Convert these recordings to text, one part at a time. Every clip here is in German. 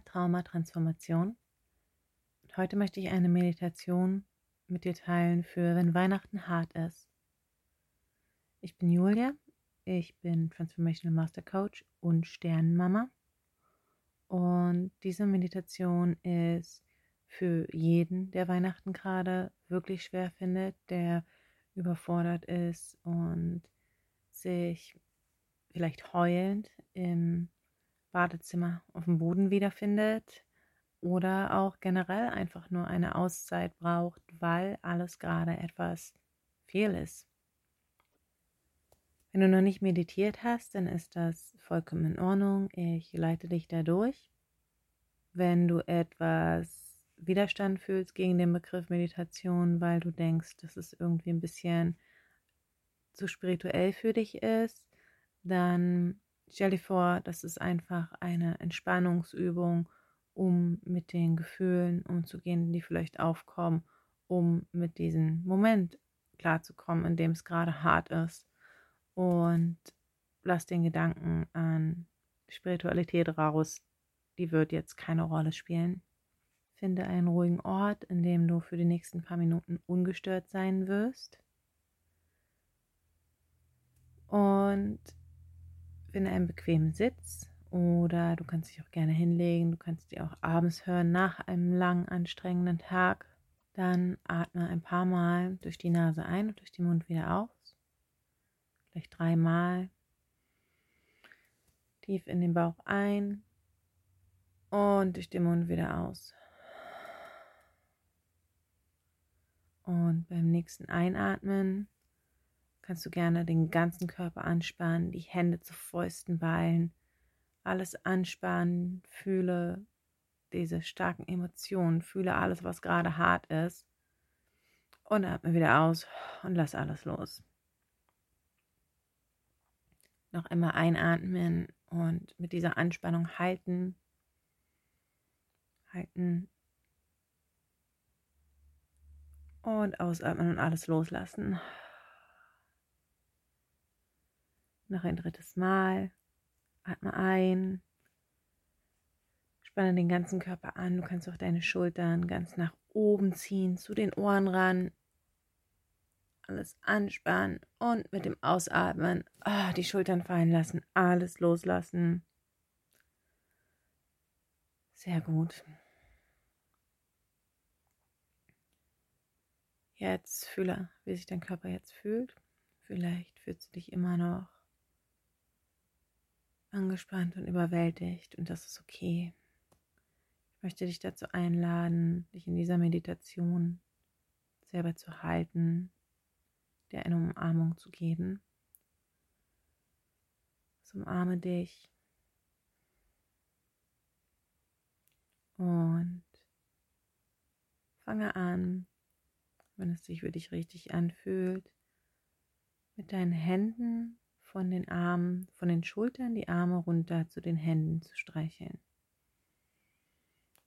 Traumatransformation. Und heute möchte ich eine Meditation mit dir teilen für wenn Weihnachten hart ist. Ich bin Julia, ich bin Transformational Master Coach und Sternenmama. Und diese Meditation ist für jeden, der Weihnachten gerade wirklich schwer findet, der überfordert ist und sich vielleicht heulend im Badezimmer auf dem Boden wiederfindet oder auch generell einfach nur eine Auszeit braucht, weil alles gerade etwas viel ist. Wenn du noch nicht meditiert hast, dann ist das vollkommen in Ordnung. Ich leite dich da durch. Wenn du etwas Widerstand fühlst gegen den Begriff Meditation, weil du denkst, dass es irgendwie ein bisschen zu spirituell für dich ist, dann stell dir vor, das ist einfach eine Entspannungsübung, um mit den Gefühlen umzugehen, die vielleicht aufkommen, um mit diesem Moment klarzukommen, in dem es gerade hart ist. Und lass den Gedanken an Spiritualität raus. Die wird jetzt keine Rolle spielen. Finde einen ruhigen Ort, in dem du für die nächsten paar Minuten ungestört sein wirst. Und finde einen bequemen Sitz oder du kannst dich auch gerne hinlegen. Du kannst dich auch abends hören nach einem langen, anstrengenden Tag. Dann atme ein paar Mal durch die Nase ein und durch den Mund wieder aus. Vielleicht dreimal. Tief in den Bauch ein und durch den Mund wieder aus. Und beim nächsten Einatmen kannst du gerne den ganzen Körper anspannen, die Hände zu Fäusten ballen, alles anspannen, fühle diese starken Emotionen, fühle alles, was gerade hart ist und atme wieder aus und lass alles los. Noch immer einatmen und mit dieser Anspannung halten, halten und ausatmen und alles loslassen. Noch ein drittes Mal. Atme ein. Spanne den ganzen Körper an. Du kannst auch deine Schultern ganz nach oben ziehen, zu den Ohren ran. Alles anspannen und mit dem Ausatmen oh, die Schultern fallen lassen. Alles loslassen. Sehr gut. Jetzt fühle, wie sich dein Körper jetzt fühlt. Vielleicht fühlst du dich immer noch angespannt und überwältigt und das ist okay. Ich möchte dich dazu einladen, dich in dieser Meditation selber zu halten, dir eine Umarmung zu geben. So umarme dich und fange an, wenn es sich für dich richtig anfühlt, mit deinen Händen von den Armen, von den Schultern die Arme runter zu den Händen zu streicheln.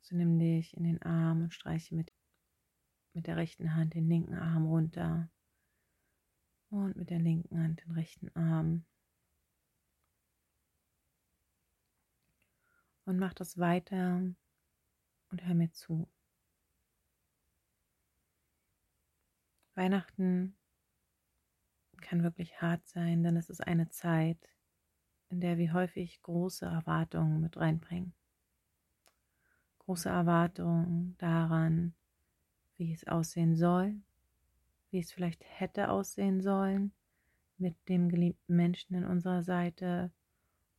So nimm dich in den Arm und streiche mit, mit der rechten Hand den linken Arm runter und mit der linken Hand den rechten Arm. Und mach das weiter und hör mir zu. Weihnachten kann wirklich hart sein, denn es ist eine Zeit, in der wir häufig große Erwartungen mit reinbringen. Große Erwartungen daran, wie es aussehen soll, wie es vielleicht hätte aussehen sollen, mit dem geliebten Menschen in unserer Seite,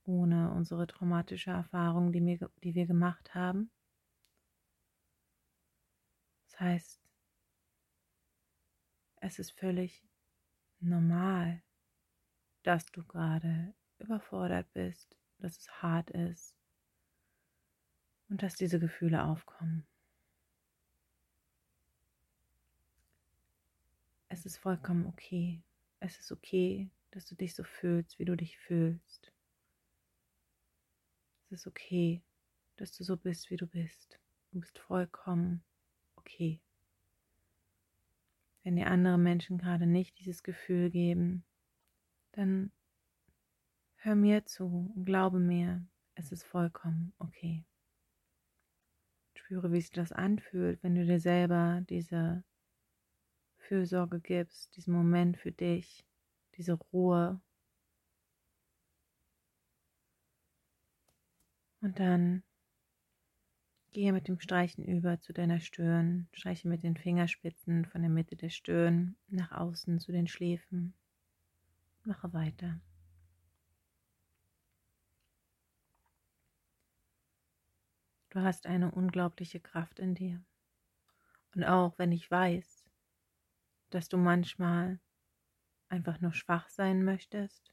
ohne unsere traumatische Erfahrung, die wir, die wir gemacht haben. Das heißt, es ist völlig normal, dass du gerade überfordert bist, dass es hart ist und dass diese Gefühle aufkommen. Es ist vollkommen okay. Es ist okay, dass du dich so fühlst, wie du dich fühlst. Es ist okay, dass du so bist, wie du bist. Du bist vollkommen okay. Wenn dir andere Menschen gerade nicht dieses Gefühl geben, dann hör mir zu und glaube mir, es ist vollkommen okay. Spüre, wie sich das anfühlt, wenn du dir selber diese Fürsorge gibst, diesen Moment für dich, diese Ruhe. Und dann gehe mit dem Streichen über zu deiner Stirn, streiche mit den Fingerspitzen von der Mitte der Stirn nach außen zu den Schläfen. Mache weiter. Du hast eine unglaubliche Kraft in dir. Und auch wenn ich weiß, dass du manchmal einfach nur schwach sein möchtest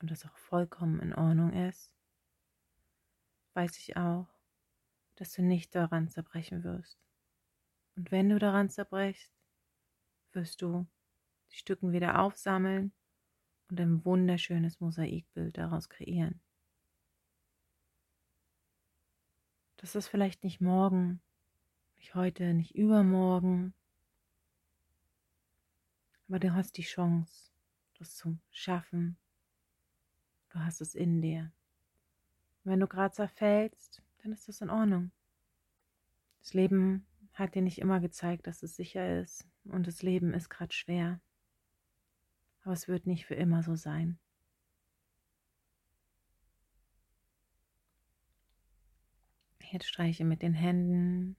und das auch vollkommen in Ordnung ist, weiß ich auch, dass du nicht daran zerbrechen wirst. Und wenn du daran zerbrechst, wirst du die Stücken wieder aufsammeln und ein wunderschönes Mosaikbild daraus kreieren. Das ist vielleicht nicht morgen, nicht heute, nicht übermorgen, aber du hast die Chance, das zu schaffen. Du hast es in dir. Und wenn du gerade zerfällst, dann ist das in Ordnung. Das Leben hat dir nicht immer gezeigt, dass es sicher ist und das Leben ist gerade schwer. Aber es wird nicht für immer so sein. Jetzt streiche mit den Händen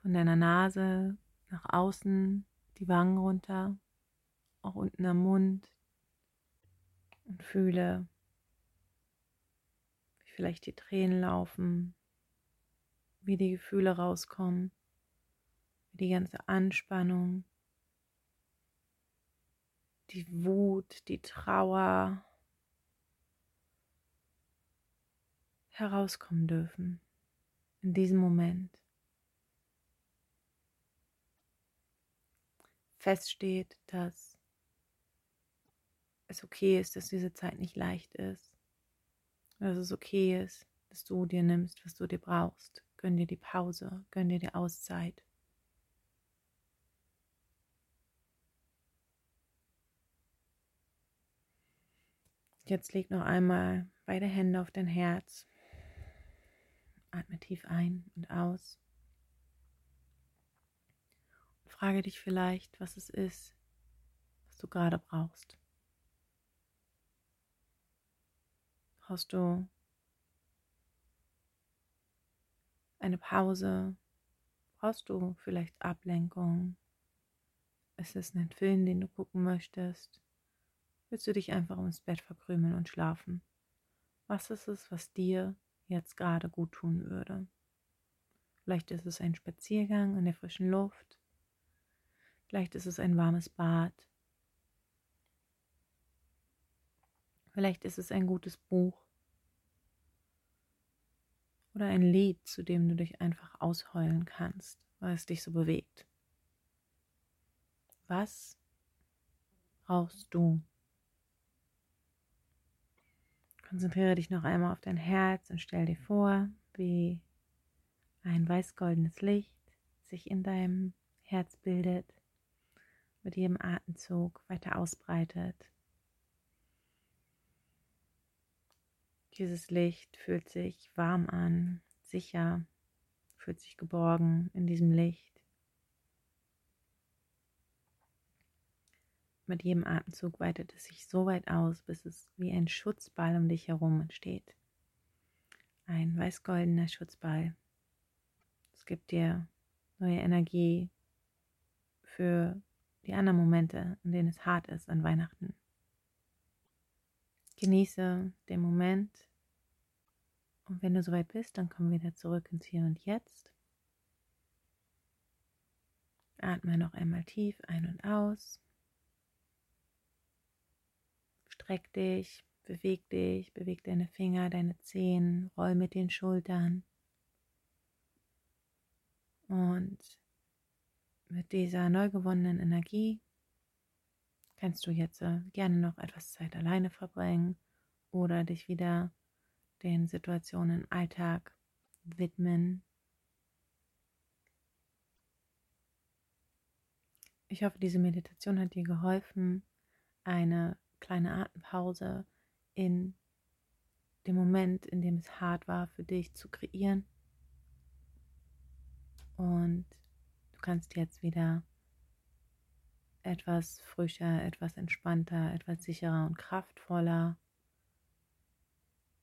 von deiner Nase nach außen, die Wangen runter, auch unten am Mund und fühle, vielleicht die Tränen laufen, wie die Gefühle rauskommen, wie die ganze Anspannung, die Wut, die Trauer herauskommen dürfen in diesem Moment. feststeht, dass es okay ist, dass diese Zeit nicht leicht ist. Dass es okay ist, dass du dir nimmst, was du dir brauchst. Gönn dir die Pause, gönn dir die Auszeit. Jetzt leg noch einmal beide Hände auf dein Herz. Atme tief ein und aus. Frage dich vielleicht, was es ist, was du gerade brauchst. Brauchst du eine Pause? Brauchst du vielleicht Ablenkung? Ist es ein Film, den du gucken möchtest? Willst du dich einfach ins Bett verkrümeln und schlafen? Was ist es, was dir jetzt gerade gut tun würde? Vielleicht ist es ein Spaziergang in der frischen Luft. Vielleicht ist es ein warmes Bad. Vielleicht ist es ein gutes Buch. Oder ein Lied, zu dem du dich einfach ausheulen kannst, weil es dich so bewegt. Was brauchst du? Konzentriere dich noch einmal auf dein Herz und stell dir vor, wie ein weiß-goldenes Licht sich in deinem Herz bildet mit jedem Atemzug weiter ausbreitet. Dieses Licht fühlt sich warm an, sicher, fühlt sich geborgen in diesem Licht. Mit jedem Atemzug weitet es sich so weit aus, bis es wie ein Schutzball um dich herum entsteht. Ein weiß-goldener Schutzball. Es gibt dir neue Energie für die anderen Momente, in denen es hart ist an Weihnachten. Genieße den Moment und wenn du soweit bist, dann komm wieder zurück ins Hier und Jetzt. Atme noch einmal tief ein und aus. Streck dich, beweg dich, beweg deine Finger, deine Zehen, roll mit den Schultern. Und mit dieser neu gewonnenen Energie kannst du jetzt äh, gerne noch etwas Zeit alleine verbringen oder dich wieder den Situationen im Alltag widmen. Ich hoffe, diese Meditation hat dir geholfen, eine kleine Atempause in dem Moment, in dem es hart war, für dich zu kreieren. Und du kannst jetzt wieder etwas frischer, etwas entspannter, etwas sicherer und kraftvoller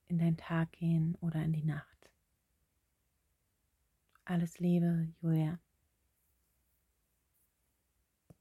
in deinen Tag gehen oder in die Nacht. Alles Liebe, Julia.